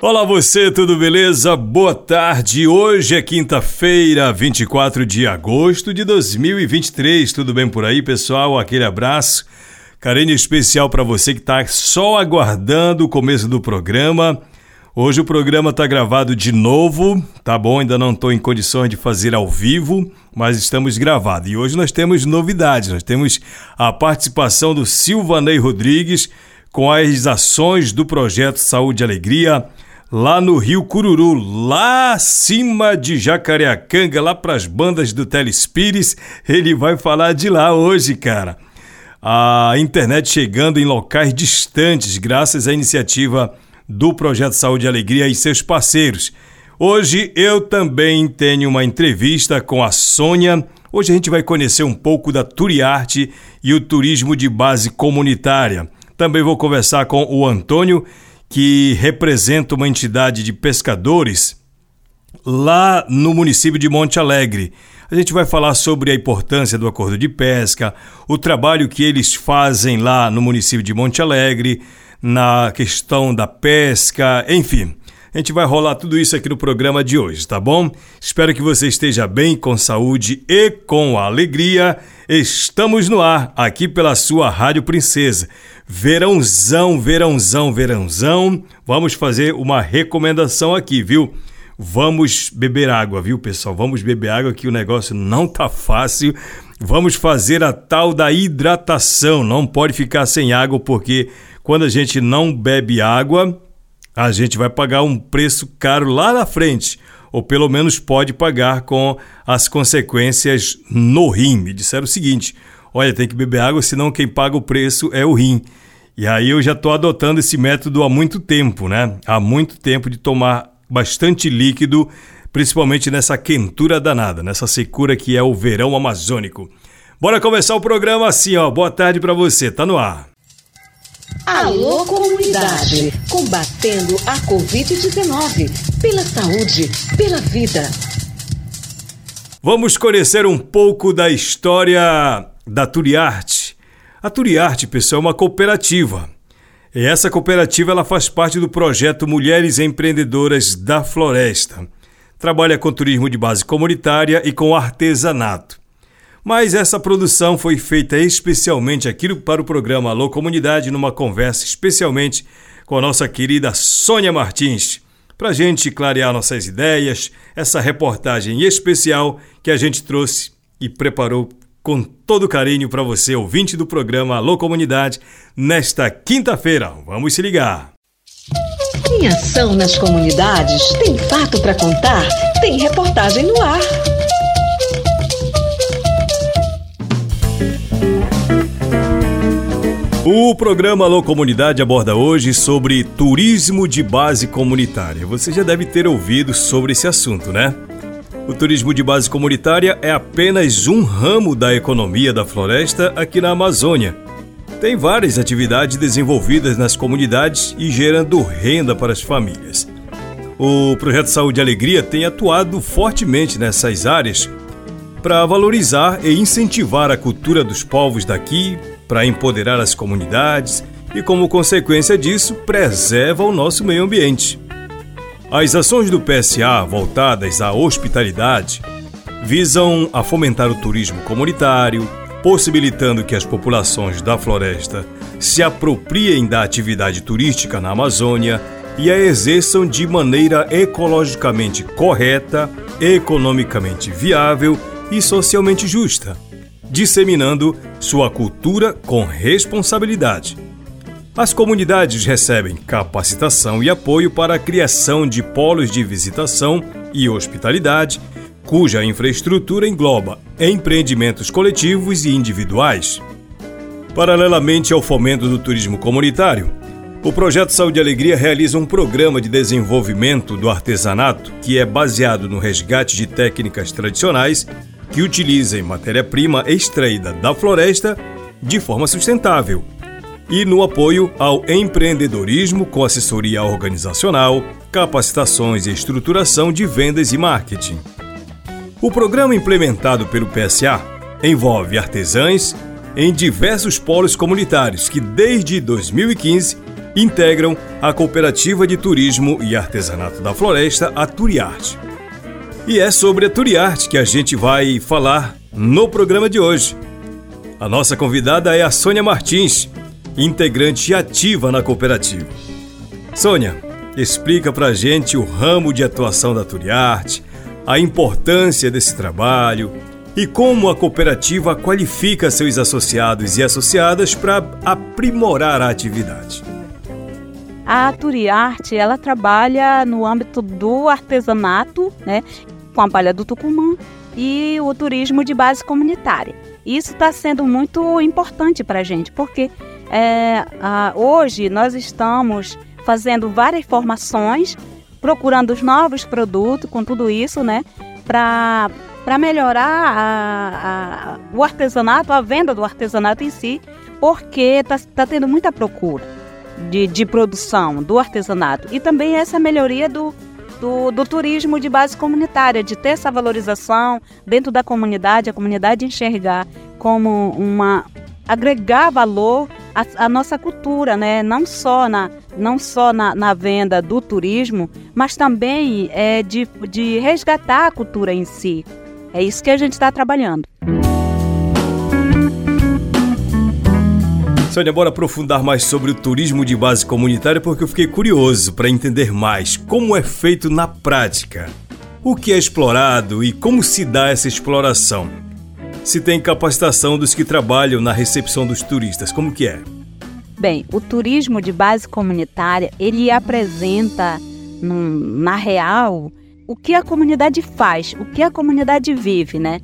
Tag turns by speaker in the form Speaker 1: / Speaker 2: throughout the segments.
Speaker 1: Olá você, tudo beleza? Boa tarde. Hoje é quinta-feira, 24 de agosto de 2023. Tudo bem por aí, pessoal? Aquele abraço. Carinho especial para você que está só aguardando o começo do programa. Hoje o programa está gravado de novo, tá bom? Ainda não estou em condições de fazer ao vivo, mas estamos gravados. E hoje nós temos novidades. Nós temos a participação do Silvanei Rodrigues com as ações do projeto Saúde e Alegria lá no Rio Cururu, lá acima de Jacareacanga, lá para as bandas do Telespires. Ele vai falar de lá hoje, cara. A internet chegando em locais distantes, graças à iniciativa do Projeto Saúde e Alegria e seus parceiros. Hoje eu também tenho uma entrevista com a Sônia. Hoje a gente vai conhecer um pouco da Turiarte e o turismo de base comunitária. Também vou conversar com o Antônio que representa uma entidade de pescadores lá no município de Monte Alegre. A gente vai falar sobre a importância do acordo de pesca, o trabalho que eles fazem lá no município de Monte Alegre, na questão da pesca, enfim. Gente vai rolar tudo isso aqui no programa de hoje, tá bom? Espero que você esteja bem, com saúde e com alegria. Estamos no ar, aqui pela sua Rádio Princesa. Verãozão, verãozão, verãozão. Vamos fazer uma recomendação aqui, viu? Vamos beber água, viu, pessoal? Vamos beber água que o negócio não tá fácil. Vamos fazer a tal da hidratação. Não pode ficar sem água porque quando a gente não bebe água, a gente vai pagar um preço caro lá na frente, ou pelo menos pode pagar com as consequências no rim. Me disseram o seguinte: olha, tem que beber água, senão quem paga o preço é o rim. E aí eu já estou adotando esse método há muito tempo, né? Há muito tempo de tomar bastante líquido, principalmente nessa quentura danada, nessa secura que é o verão amazônico. Bora começar o programa assim, ó. Boa tarde para você. Tá no ar.
Speaker 2: Alô comunidade, combatendo a Covid-19, pela saúde, pela vida.
Speaker 1: Vamos conhecer um pouco da história da Turiarte. A Turiarte, pessoal, é uma cooperativa. E essa cooperativa ela faz parte do projeto Mulheres Empreendedoras da Floresta. Trabalha com turismo de base comunitária e com artesanato. Mas essa produção foi feita especialmente aqui para o programa Alô Comunidade, numa conversa especialmente com a nossa querida Sônia Martins, para a gente clarear nossas ideias, essa reportagem especial que a gente trouxe e preparou com todo carinho para você, ouvinte do programa Alô Comunidade, nesta quinta-feira. Vamos se ligar!
Speaker 2: Tem ação nas comunidades? Tem fato para contar? Tem reportagem no ar!
Speaker 1: O programa Alô Comunidade aborda hoje sobre turismo de base comunitária. Você já deve ter ouvido sobre esse assunto, né? O turismo de base comunitária é apenas um ramo da economia da floresta aqui na Amazônia. Tem várias atividades desenvolvidas nas comunidades e gerando renda para as famílias. O projeto Saúde e Alegria tem atuado fortemente nessas áreas para valorizar e incentivar a cultura dos povos daqui, para empoderar as comunidades e, como consequência disso, preserva o nosso meio ambiente. As ações do PSA voltadas à hospitalidade visam a fomentar o turismo comunitário, possibilitando que as populações da floresta se apropriem da atividade turística na Amazônia e a exerçam de maneira ecologicamente correta, economicamente viável e socialmente justa disseminando sua cultura com responsabilidade. As comunidades recebem capacitação e apoio para a criação de polos de visitação e hospitalidade, cuja infraestrutura engloba empreendimentos coletivos e individuais. Paralelamente ao fomento do turismo comunitário, o projeto Saúde e Alegria realiza um programa de desenvolvimento do artesanato que é baseado no resgate de técnicas tradicionais que utilizem matéria-prima extraída da floresta de forma sustentável e no apoio ao empreendedorismo com assessoria organizacional, capacitações e estruturação de vendas e marketing. O programa implementado pelo PSA envolve artesãs em diversos polos comunitários que, desde 2015, integram a Cooperativa de Turismo e Artesanato da Floresta, a Turiarte. E é sobre a Turiarte que a gente vai falar no programa de hoje. A nossa convidada é a Sônia Martins, integrante ativa na cooperativa. Sônia, explica pra gente o ramo de atuação da Turiarte, a importância desse trabalho e como a cooperativa qualifica seus associados e associadas para aprimorar a atividade.
Speaker 3: A Turiarte, ela trabalha no âmbito do artesanato, né, com a palha do Tucumã e o turismo de base comunitária. Isso está sendo muito importante para a gente, porque é, a, hoje nós estamos fazendo várias formações, procurando os novos produtos com tudo isso, né? Para melhorar a, a, o artesanato, a venda do artesanato em si, porque está tá tendo muita procura de, de produção do artesanato. E também essa melhoria do, do, do, turismo de base comunitária, de ter essa valorização dentro da comunidade, a comunidade enxergar como uma, agregar valor à, à, nossa cultura, né? não só, na, não só na, na venda do turismo, mas também é, de, de resgatar a cultura em si. É isso que a gente está trabalhando.
Speaker 1: Sônia, bora aprofundar mais sobre o turismo de base comunitária porque eu fiquei curioso para entender mais como é feito na prática. O que é explorado e como se dá essa exploração? se tem capacitação dos que trabalham na recepção dos turistas. Como que é?
Speaker 3: Bem, o turismo de base comunitária, ele apresenta num, na real o que a comunidade faz, o que a comunidade vive, né?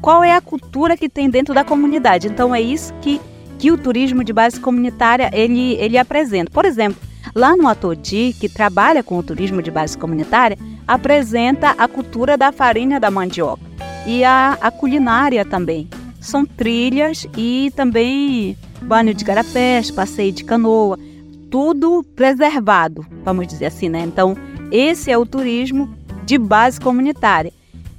Speaker 3: Qual é a cultura que tem dentro da comunidade. Então é isso que, que o turismo de base comunitária ele, ele apresenta. Por exemplo, lá no Atodi, que trabalha com o turismo de base comunitária, apresenta a cultura da farinha da mandioca e a, a culinária também. São trilhas e também banho de garapés, passeio de canoa, tudo preservado, vamos dizer assim, né? Então, esse é o turismo de base comunitária.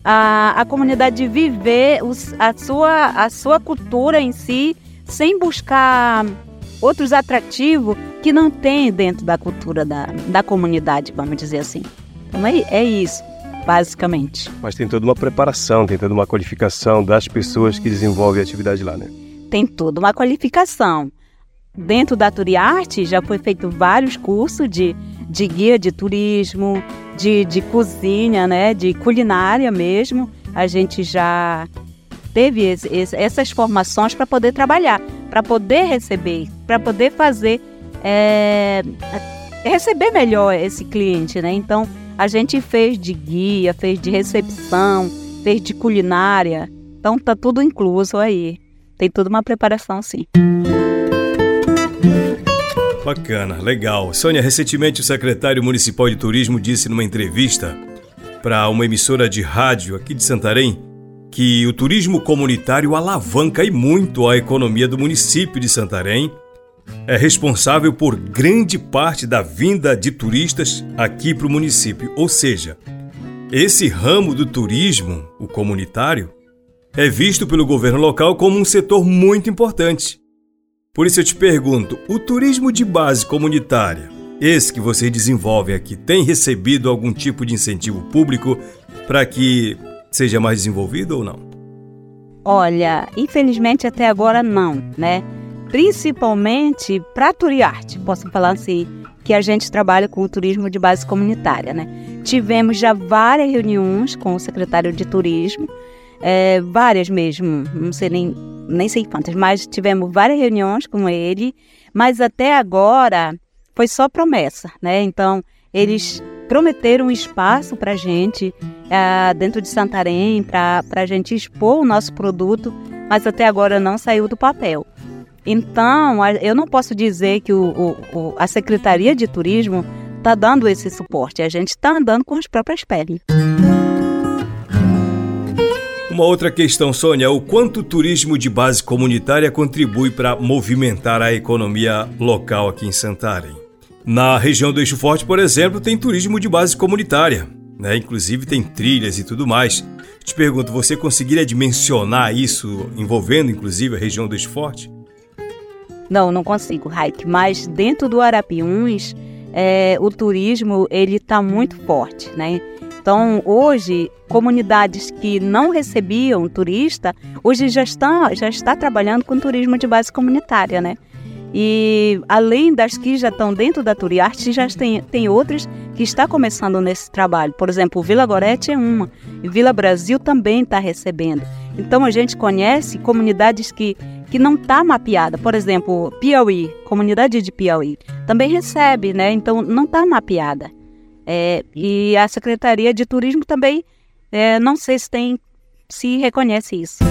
Speaker 3: A, a comunidade viver os, a, sua, a sua cultura em si sem buscar outros atrativos que não tem dentro da cultura da, da comunidade, vamos dizer assim. Então é, é isso basicamente.
Speaker 4: Mas tem toda uma preparação, tem toda uma qualificação das pessoas que desenvolvem a atividade lá, né?
Speaker 3: Tem toda uma qualificação. Dentro da Turiarte já foi feito vários cursos de, de guia de turismo, de, de cozinha, né, de culinária mesmo. A gente já teve esse, esse, essas formações para poder trabalhar, para poder receber, para poder fazer é, receber melhor esse cliente, né? Então a gente fez de guia, fez de recepção, fez de culinária. Então tá tudo incluso aí. Tem toda uma preparação sim.
Speaker 1: Bacana, legal. Sônia, recentemente o secretário municipal de turismo disse numa entrevista para uma emissora de rádio aqui de Santarém que o turismo comunitário alavanca e muito a economia do município de Santarém é responsável por grande parte da vinda de turistas aqui para o município. Ou seja, esse ramo do turismo, o comunitário, é visto pelo governo local como um setor muito importante. Por isso eu te pergunto: o turismo de base comunitária, esse que vocês desenvolvem aqui, tem recebido algum tipo de incentivo público para que seja mais desenvolvido ou não?
Speaker 3: Olha, infelizmente até agora não, né? principalmente para Turiarte, posso falar assim, que a gente trabalha com o turismo de base comunitária, né? Tivemos já várias reuniões com o secretário de turismo, é, várias mesmo, não sei nem, nem sei quantas, mas tivemos várias reuniões com ele, Mas até agora foi só promessa, né? Então, eles prometeram um espaço para a gente uh, dentro de Santarém, para a gente expor o nosso produto, mas até agora não saiu do papel. Então, eu não posso dizer que o, o, a Secretaria de Turismo está dando esse suporte, a gente está andando com as próprias pernas.
Speaker 1: Uma outra questão, Sônia, o quanto o turismo de base comunitária contribui para movimentar a economia local aqui em Santarém? Na região do Eixo Forte, por exemplo, tem turismo de base comunitária, né? Inclusive tem trilhas e tudo mais. Te pergunto, você conseguiria dimensionar isso envolvendo inclusive a região do Eixo Forte?
Speaker 3: Não, não consigo, Raik, mas dentro do Arapiuns, é, o turismo ele está muito forte, né? Então, hoje, comunidades que não recebiam turista, hoje já estão já está trabalhando com turismo de base comunitária, né? E além das que já estão dentro da Turiarte, já tem, tem outras que está começando nesse trabalho. Por exemplo, Vila Gorete é uma, e Vila Brasil também está recebendo. Então a gente conhece comunidades que, que não está mapeada. Por exemplo, Piauí, comunidade de Piauí, também recebe, né? Então não está mapeada. É, e a Secretaria de Turismo também, é, não sei se tem, se reconhece isso.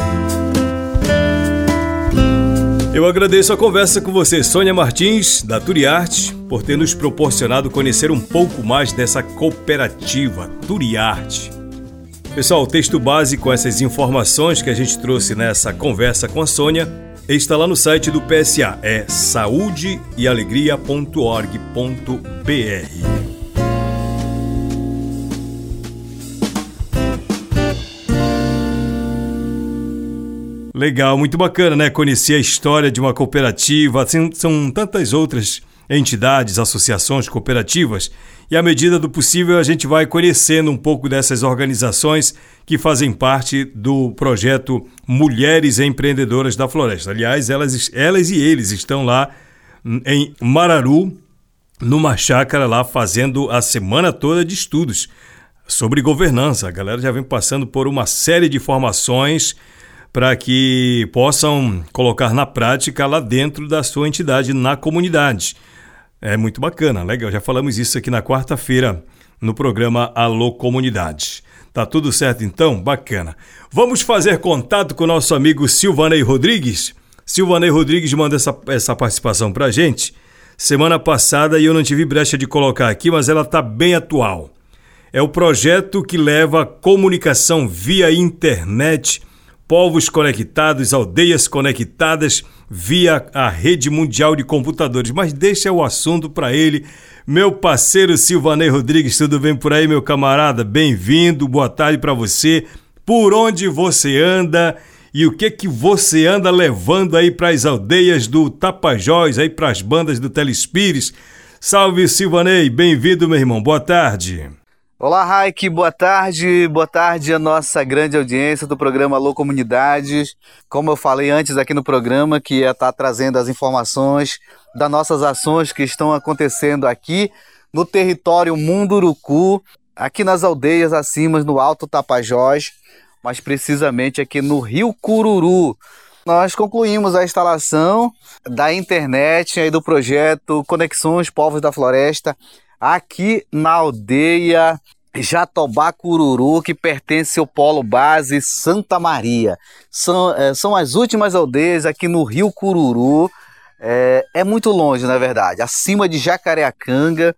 Speaker 1: Eu agradeço a conversa com você, Sônia Martins, da Turiarte, por ter nos proporcionado conhecer um pouco mais dessa cooperativa Turiarte. Pessoal, o texto base com essas informações que a gente trouxe nessa conversa com a Sônia está lá no site do PSA, é saudeealegria.org.br. Legal, muito bacana, né? Conhecer a história de uma cooperativa. Assim, são tantas outras entidades, associações, cooperativas, e à medida do possível a gente vai conhecendo um pouco dessas organizações que fazem parte do projeto Mulheres Empreendedoras da Floresta. Aliás, elas, elas e eles estão lá em Mararu, numa chácara lá, fazendo a semana toda de estudos sobre governança. A galera já vem passando por uma série de formações para que possam colocar na prática lá dentro da sua entidade, na comunidade. É muito bacana, legal. Já falamos isso aqui na quarta-feira no programa Alô Comunidade. Tá tudo certo então? Bacana. Vamos fazer contato com o nosso amigo Silvanei Rodrigues. Silvanei Rodrigues manda essa, essa participação para a gente. Semana passada eu não tive brecha de colocar aqui, mas ela está bem atual. É o projeto que leva comunicação via internet povos conectados, aldeias conectadas via a rede mundial de computadores. Mas deixa o assunto para ele. Meu parceiro Silvanei Rodrigues, tudo bem por aí, meu camarada? Bem-vindo, boa tarde para você. Por onde você anda e o que que você anda levando aí para as aldeias do Tapajós, aí para as bandas do Telespires? Salve Silvanei, bem-vindo, meu irmão. Boa tarde.
Speaker 5: Olá, Raik, boa tarde. Boa tarde à nossa grande audiência do programa Alô Comunidades. Como eu falei antes aqui no programa, que ia estar trazendo as informações das nossas ações que estão acontecendo aqui no território Munduruku, aqui nas aldeias acima no Alto Tapajós, mas precisamente aqui no Rio Cururu. Nós concluímos a instalação da internet e do projeto Conexões Povos da Floresta aqui na aldeia Jatobá Cururu, que pertence ao Polo Base Santa Maria. São, é, são as últimas aldeias aqui no Rio Cururu. É, é muito longe, na verdade, acima de Jacareacanga.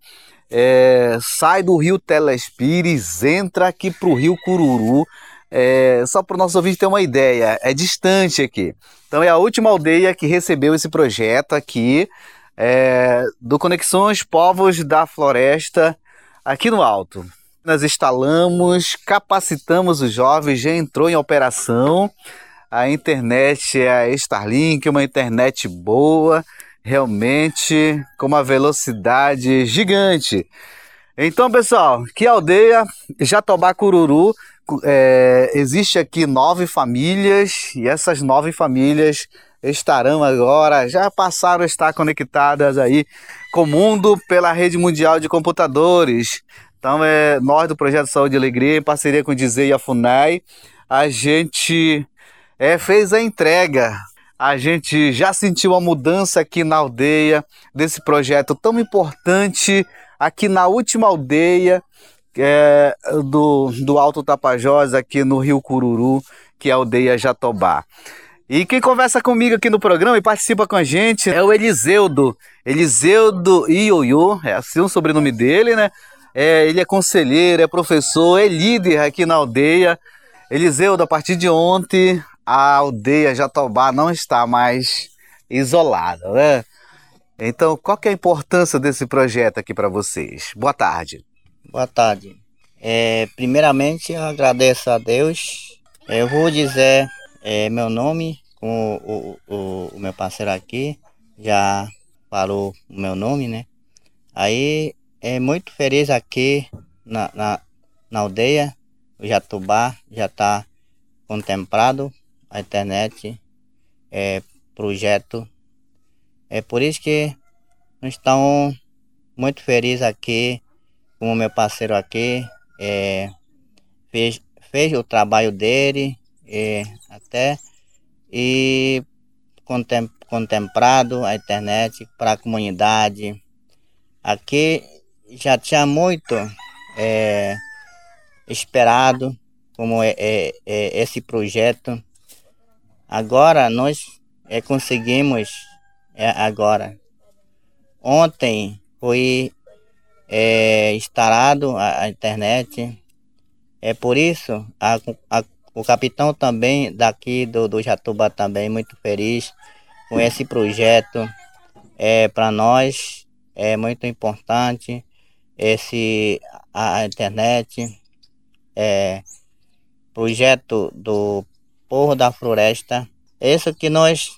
Speaker 5: É, sai do Rio Telespires, entra aqui para o Rio Cururu. É, só para o nosso ouvinte ter uma ideia, é distante aqui. Então é a última aldeia que recebeu esse projeto aqui é, do Conexões Povos da Floresta aqui no Alto. Nós instalamos, capacitamos os jovens, já entrou em operação. A internet é a Starlink, uma internet boa, realmente com uma velocidade gigante. Então, pessoal, que aldeia Jatobá Cururu. É, existe aqui nove famílias e essas nove famílias estarão agora, já passaram a estar conectadas aí com o mundo pela rede mundial de computadores. Então, é, nós do Projeto Saúde e Alegria, em parceria com o Dizei e a FUNAI, a gente é, fez a entrega a gente já sentiu a mudança aqui na aldeia, desse projeto tão importante aqui na última aldeia é, do, do Alto Tapajós, aqui no Rio Cururu, que é a aldeia Jatobá. E quem conversa comigo aqui no programa e participa com a gente é o Eliseudo. Eliseudo Ioiô, é assim o sobrenome dele, né? É, ele é conselheiro, é professor, é líder aqui na aldeia. Eliseudo, a partir de ontem, a aldeia Jatobá não está mais isolada, né? Então, qual que é a importância desse projeto aqui para vocês? Boa tarde.
Speaker 6: Boa tarde. É, primeiramente, eu agradeço a Deus. Eu vou dizer é, meu nome, com o, o, o, meu parceiro aqui já falou o meu nome, né? Aí é muito feliz aqui na, na, na aldeia, o Jatubá já está contemplado a internet, é, projeto. É por isso que nós estamos muito felizes aqui, com o meu parceiro aqui, é, fez, fez o trabalho dele, e até e contem, contemplado a internet para a comunidade. Aqui já tinha muito é, esperado como é, é, é, esse projeto. Agora nós é, conseguimos é, agora. Ontem foi é, instalado a, a internet. É por isso a, a o capitão também daqui do, do Jatuba também muito feliz com esse projeto. É, Para nós é muito importante esse a, a internet, é, projeto do Porro da Floresta. Isso que nós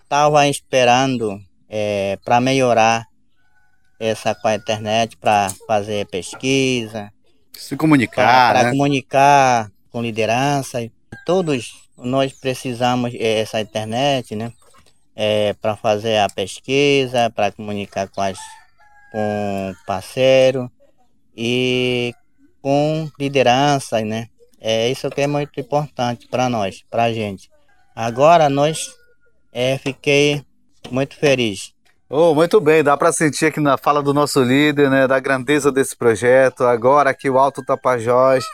Speaker 6: estava esperando é, para melhorar essa com a internet, para fazer pesquisa,
Speaker 5: se comunicar,
Speaker 6: para
Speaker 5: né?
Speaker 6: comunicar com liderança. Todos nós precisamos dessa internet, né? É, para fazer a pesquisa, para comunicar com, as, com parceiro e com liderança, né? É isso que é muito importante para nós, para a gente. Agora nós é, fiquei muito feliz.
Speaker 5: Oh, muito bem, dá para sentir aqui na fala do nosso líder, né, da grandeza desse projeto. Agora aqui o Alto Tapajós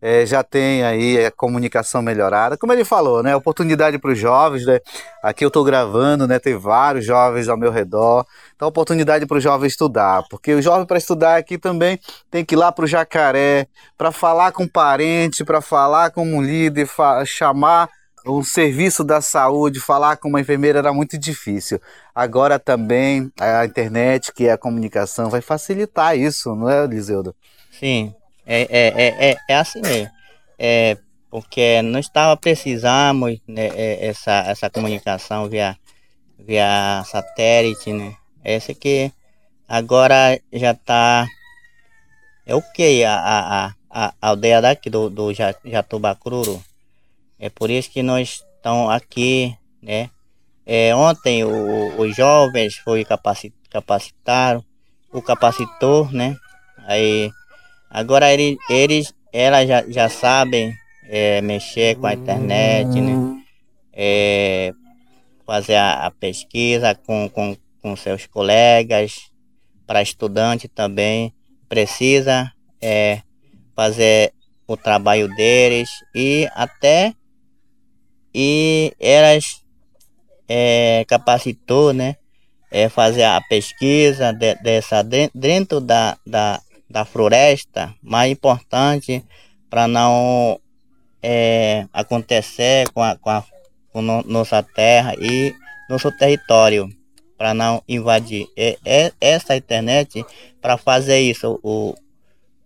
Speaker 5: é, já tem aí a comunicação melhorada. Como ele falou, né? Oportunidade para os jovens, né? Aqui eu estou gravando, né? Tem vários jovens ao meu redor. Então, oportunidade para o jovem estudar. Porque o jovem para estudar aqui também tem que ir lá para o jacaré, para falar com um parente, para falar com um líder, chamar o serviço da saúde, falar com uma enfermeira era muito difícil. Agora também a internet, que é a comunicação, vai facilitar isso, não é, Liseudo?
Speaker 6: Sim, é, é, é, é, é assim mesmo. É, porque nós estava precisando né, é, essa, essa comunicação via, via satélite, né? Esse que agora já está é o que a, a, a, aldeia daqui do, do Jatubacruru. É por isso que nós estamos aqui, né? É, ontem o, os jovens foi capacit, capacitaram, o capacitor, né? Aí Agora eles, eles elas já, já sabem é, mexer com a internet, né? É, fazer a, a, pesquisa com, com, com seus colegas, para estudante também, precisa é, fazer o trabalho deles e até e elas é, capacitou, né? É, fazer a pesquisa de, dessa dentro da, da, da floresta mais importante para não é, acontecer com, a, com, a, com no, nossa terra e nosso território para não invadir. É, é essa internet para fazer isso, o,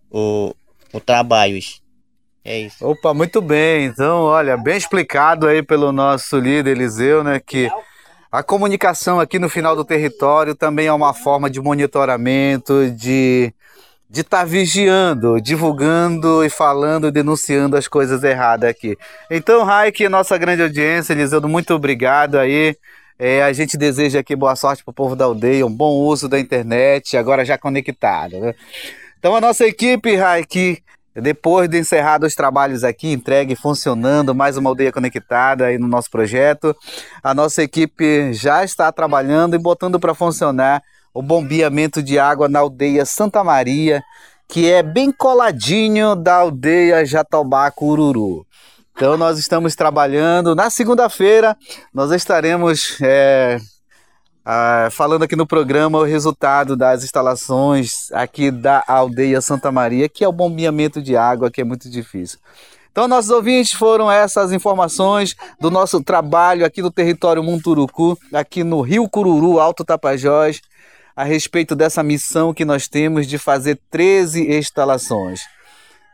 Speaker 6: o, o trabalho. É isso.
Speaker 5: Opa, muito bem. Então, olha, bem explicado aí pelo nosso líder Eliseu, né, que a comunicação aqui no final do território também é uma forma de monitoramento, de de estar tá vigiando, divulgando e falando, denunciando as coisas erradas aqui. Então, Raik, nossa grande audiência, Eliseu, muito obrigado aí. É, a gente deseja aqui boa sorte para o povo da aldeia, um bom uso da internet, agora já conectado. Né? Então, a nossa equipe, Raik, Depois de encerrar os trabalhos aqui, entregue funcionando, mais uma aldeia conectada aí no nosso projeto, a nossa equipe já está trabalhando e botando para funcionar o bombeamento de água na aldeia Santa Maria, que é bem coladinho da aldeia Jatobá Cururu. Então nós estamos trabalhando. Na segunda-feira nós estaremos é, ah, falando aqui no programa o resultado das instalações aqui da aldeia Santa Maria, que é o bombeamento de água, que é muito difícil. Então, nossos ouvintes, foram essas informações do nosso trabalho aqui no território Munturuku, aqui no Rio Cururu, Alto Tapajós, a respeito dessa missão que nós temos de fazer 13 instalações.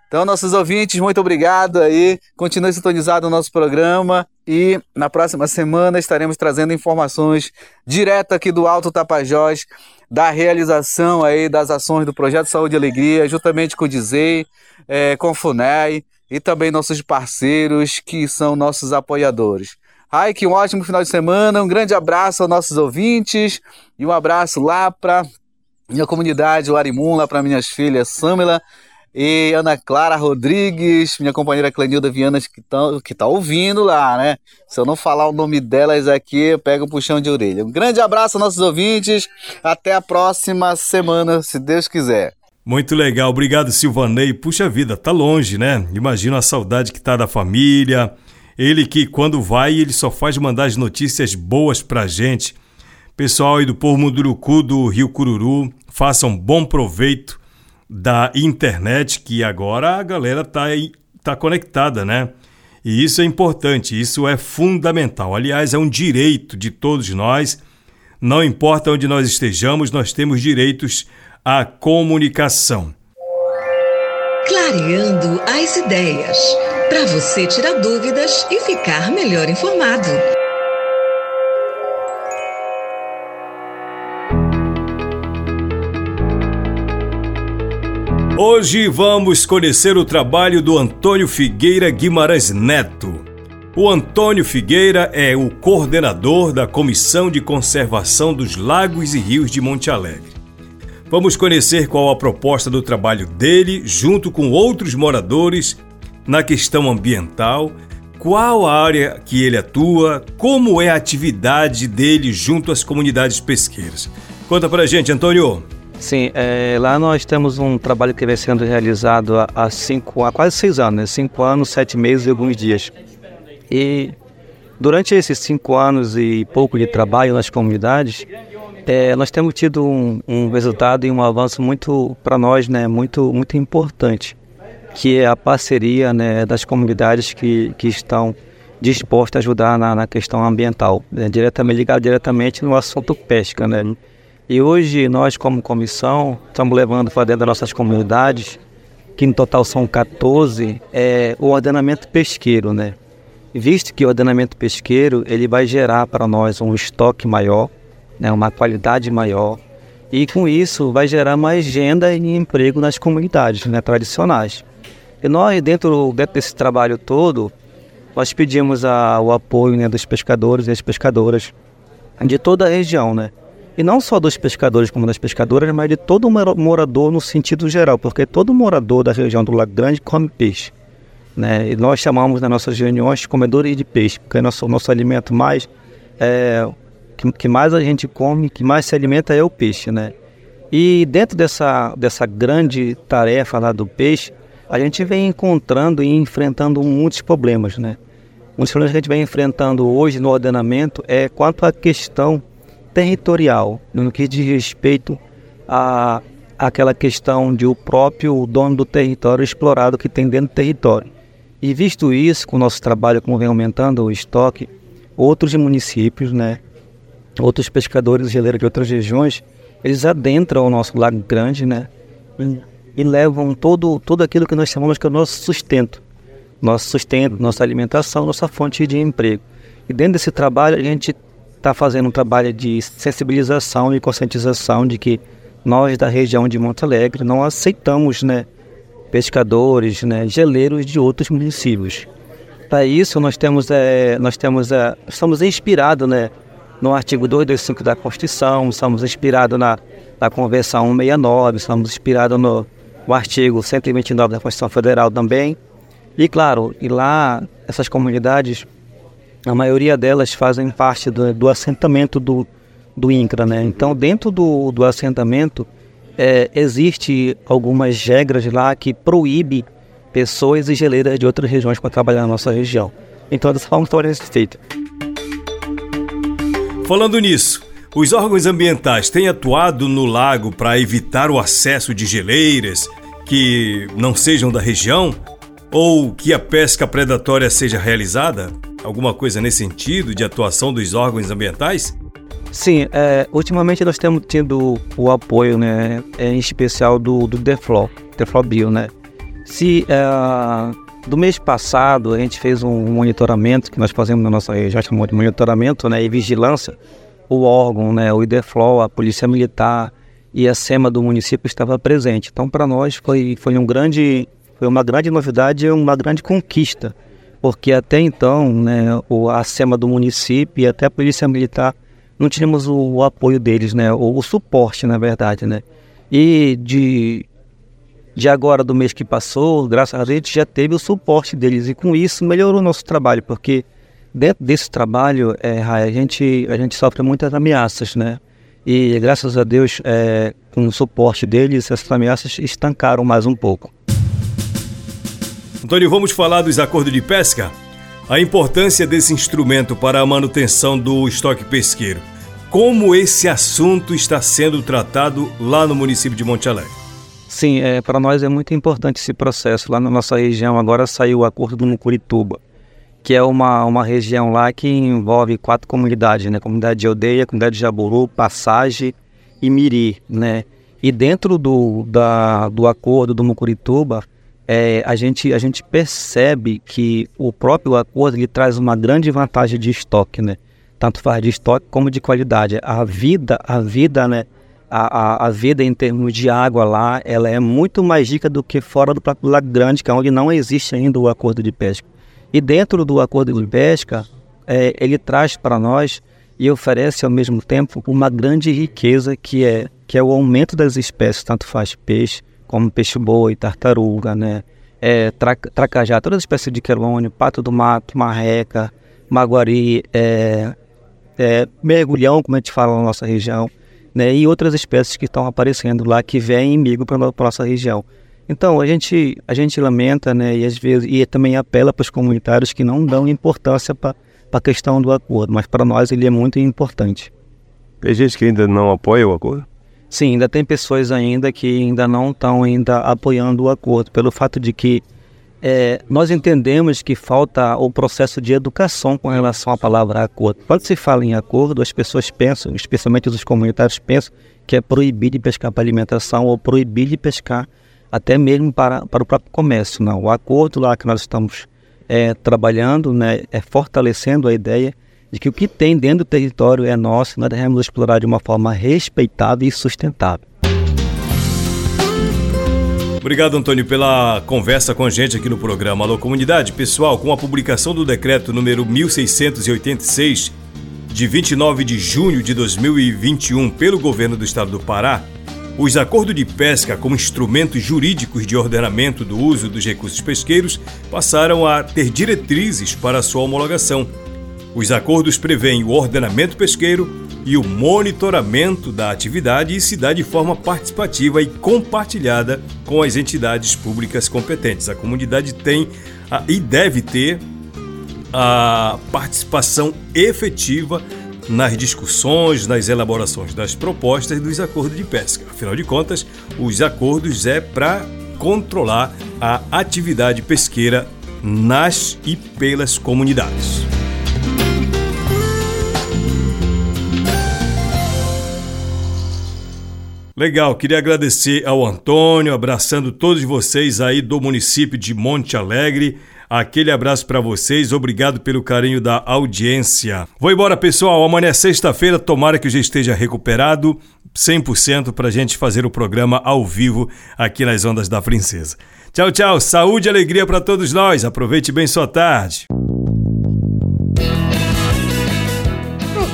Speaker 5: Então, nossos ouvintes, muito obrigado aí. Continue sintonizado no nosso programa e na próxima semana estaremos trazendo informações direto aqui do Alto Tapajós da realização aí das ações do Projeto Saúde e Alegria, juntamente com o Dizei, é, com o FUNEI e também nossos parceiros que são nossos apoiadores. Ai, que um ótimo final de semana, um grande abraço aos nossos ouvintes e um abraço lá para minha comunidade, o Arimum, lá para minhas filhas Samela e Ana Clara Rodrigues, minha companheira Clenilda Vianas, que tá, que tá ouvindo lá, né? Se eu não falar o nome delas aqui, eu pego o puxão de orelha. Um grande abraço aos nossos ouvintes. Até a próxima semana, se Deus quiser.
Speaker 1: Muito legal, obrigado Silvanei. Puxa vida, tá longe, né? Imagina a saudade que tá da família. Ele que quando vai, ele só faz mandar as notícias boas pra gente. Pessoal aí do povo Munduruku do Rio Cururu, façam bom proveito da internet, que agora a galera tá, tá conectada, né? E isso é importante, isso é fundamental. Aliás, é um direito de todos nós. Não importa onde nós estejamos, nós temos direitos à comunicação.
Speaker 2: Clareando as ideias, para você tirar dúvidas e ficar melhor informado.
Speaker 1: Hoje vamos conhecer o trabalho do Antônio Figueira Guimarães Neto. O Antônio Figueira é o coordenador da Comissão de Conservação dos Lagos e Rios de Monte Alegre. Vamos conhecer qual a proposta do trabalho dele, junto com outros moradores, na questão ambiental, qual a área que ele atua, como é a atividade dele junto às comunidades pesqueiras. Conta pra gente, Antônio.
Speaker 7: Sim, é, lá nós temos um trabalho que vem sendo realizado há, cinco, há quase seis anos, né? cinco anos, sete meses e alguns dias. E durante esses cinco anos e pouco de trabalho nas comunidades, é, nós temos tido um, um, resultado e um avanço muito para nós, né, muito muito importante, que é a parceria né, das comunidades que, que estão dispostas a ajudar na, na questão ambiental, né, diretamente ligado diretamente no assunto pesca, né. E hoje nós, como comissão, estamos levando para dentro das nossas comunidades, que no total são 14, é, o ordenamento pesqueiro, né? Visto que o ordenamento pesqueiro ele vai gerar para nós um estoque maior, né, uma qualidade maior, e com isso vai gerar mais renda e emprego nas comunidades né, tradicionais. E nós, dentro, dentro desse trabalho todo, nós pedimos a, o apoio né, dos pescadores e das pescadoras de toda a região, né? E não só dos pescadores como das pescadoras, mas de todo morador no sentido geral, porque todo morador da região do Lago Grande come peixe. Né? E nós chamamos nas nossas reuniões comedores de peixe, porque é nosso, nosso alimento mais é, que, que, mais a gente come, que mais se alimenta é o peixe, né? E dentro dessa, dessa grande tarefa lá do peixe, a gente vem encontrando e enfrentando muitos problemas, né? Um dos problemas que a gente vem enfrentando hoje no ordenamento é quanto à questão territorial, no que diz respeito a aquela questão de o próprio dono do território explorado que tem dentro do território. E visto isso, com o nosso trabalho, como vem aumentando o estoque, outros municípios, né, outros pescadores geleiros de outras regiões, eles adentram o nosso lago grande, né, e, levam todo, tudo aquilo que nós chamamos que é o nosso sustento, nosso sustento, nossa alimentação, nossa fonte de emprego. E dentro desse trabalho a gente está fazendo um trabalho de sensibilização e conscientização de que nós da região de Monte Alegre não aceitamos né, pescadores, né, geleiros de outros municípios. Para isso nós temos, é, nós temos, é, estamos inspirados né, no artigo 225 da Constituição, estamos inspirados na, na Convenção 169, estamos inspirados no, o artigo 129 da Constituição Federal também. E claro, e lá essas comunidades, a maioria delas fazem parte do, do assentamento do, do INCRA, né? Então dentro do, do assentamento é, existe algumas regras lá que proíbe pessoas e geleiras de outras regiões para trabalhar na nossa região. Então dessa forma está ser feita.
Speaker 1: Falando nisso, os órgãos ambientais têm atuado no lago para evitar o acesso de geleiras que não sejam da região? Ou que a pesca predatória seja realizada? Alguma coisa nesse sentido de atuação dos órgãos ambientais?
Speaker 7: Sim, é, ultimamente nós temos tido o apoio, né, em especial do, do Deflor Bio, né. Se é, do mês passado a gente fez um monitoramento que nós fazemos na nossa região, chamamos de monitoramento, né, e vigilância, o órgão, né, o IDEFLOR, a Polícia Militar e a SEMA do município estava presente. Então, para nós foi, foi um grande, foi uma grande novidade e uma grande conquista, porque até então, né, a SEMA do município e até a Polícia Militar não tínhamos o, o apoio deles, né, o, suporte, na verdade, né. E de, de agora, do mês que passou, graças a Deus, já teve o suporte deles e com isso melhorou o nosso trabalho, porque dentro desse trabalho, é, a, gente, a gente sofre muitas ameaças, né? E graças a Deus, é, com o suporte deles, essas ameaças estancaram mais um pouco.
Speaker 1: Antônio, vamos falar dos acordos de pesca? A importância desse instrumento para a manutenção do estoque pesqueiro. Como esse assunto está sendo tratado lá no município de Monte Alegre?
Speaker 7: Sim, é, para nós é muito importante esse processo. Lá na nossa região agora saiu o acordo do Mucurituba que é uma, uma região lá que envolve quatro comunidades, né? Comunidade de Aldeia, comunidade de Jaburu, Passagem e Miri, né? E dentro do, da, do acordo do Mucurituba, é, a, gente, a gente percebe que o próprio acordo ele traz uma grande vantagem de estoque, né? Tanto faz de estoque como de qualidade. A vida, a vida, né? A, a, a, vida em termos de água lá, ela é muito mais rica do que fora do próprio Lago Grande, que é onde não existe ainda o acordo de pesca. E dentro do acordo de pesca, é, ele traz para nós e oferece ao mesmo tempo uma grande riqueza que é que é o aumento das espécies, tanto faz peixe como peixe-boi, tartaruga, né? É, tra, tracajá, todas as espécies de quelônio, pato do mato, marreca, maguari, é, é, mergulhão, como a gente fala na nossa região, né? E outras espécies que estão aparecendo lá que vêm migram para a nossa região. Então, a gente, a gente lamenta, né, e às vezes e também apela para os comunitários que não dão importância para a questão do acordo, mas para nós ele é muito importante.
Speaker 1: Tem gente que ainda não apoia o acordo?
Speaker 7: Sim, ainda tem pessoas ainda que ainda não estão ainda apoiando o acordo, pelo fato de que é, nós entendemos que falta o processo de educação com relação à palavra acordo. Quando se fala em acordo, as pessoas pensam, especialmente os comunitários pensam, que é proibir de pescar para alimentação ou proibir de pescar até mesmo para, para o próprio comércio. Não. O acordo lá que nós estamos é, trabalhando né, é fortalecendo a ideia de que o que tem dentro do território é nosso, nós devemos explorar de uma forma respeitável e sustentável.
Speaker 1: Obrigado, Antônio, pela conversa com a gente aqui no programa Alô Comunidade. Pessoal, com a publicação do decreto número 1686, de 29 de junho de 2021, pelo governo do estado do Pará, os acordos de pesca, como instrumentos jurídicos de ordenamento do uso dos recursos pesqueiros, passaram a ter diretrizes para sua homologação. Os acordos prevêem o ordenamento pesqueiro e o monitoramento da atividade e se dá de forma participativa e compartilhada com as entidades públicas competentes. A comunidade tem a, e deve ter a participação efetiva nas discussões, nas elaborações das propostas dos acordos de pesca. Afinal de contas, os acordos é para controlar a atividade pesqueira nas e pelas comunidades. Legal, queria agradecer ao Antônio, abraçando todos vocês aí do município de Monte Alegre. Aquele abraço para vocês, obrigado pelo carinho da audiência. Vou embora, pessoal. Amanhã é sexta-feira, tomara que eu já esteja recuperado 100% para a gente fazer o programa ao vivo aqui nas Ondas da Princesa. Tchau, tchau. Saúde e alegria para todos nós. Aproveite bem sua tarde.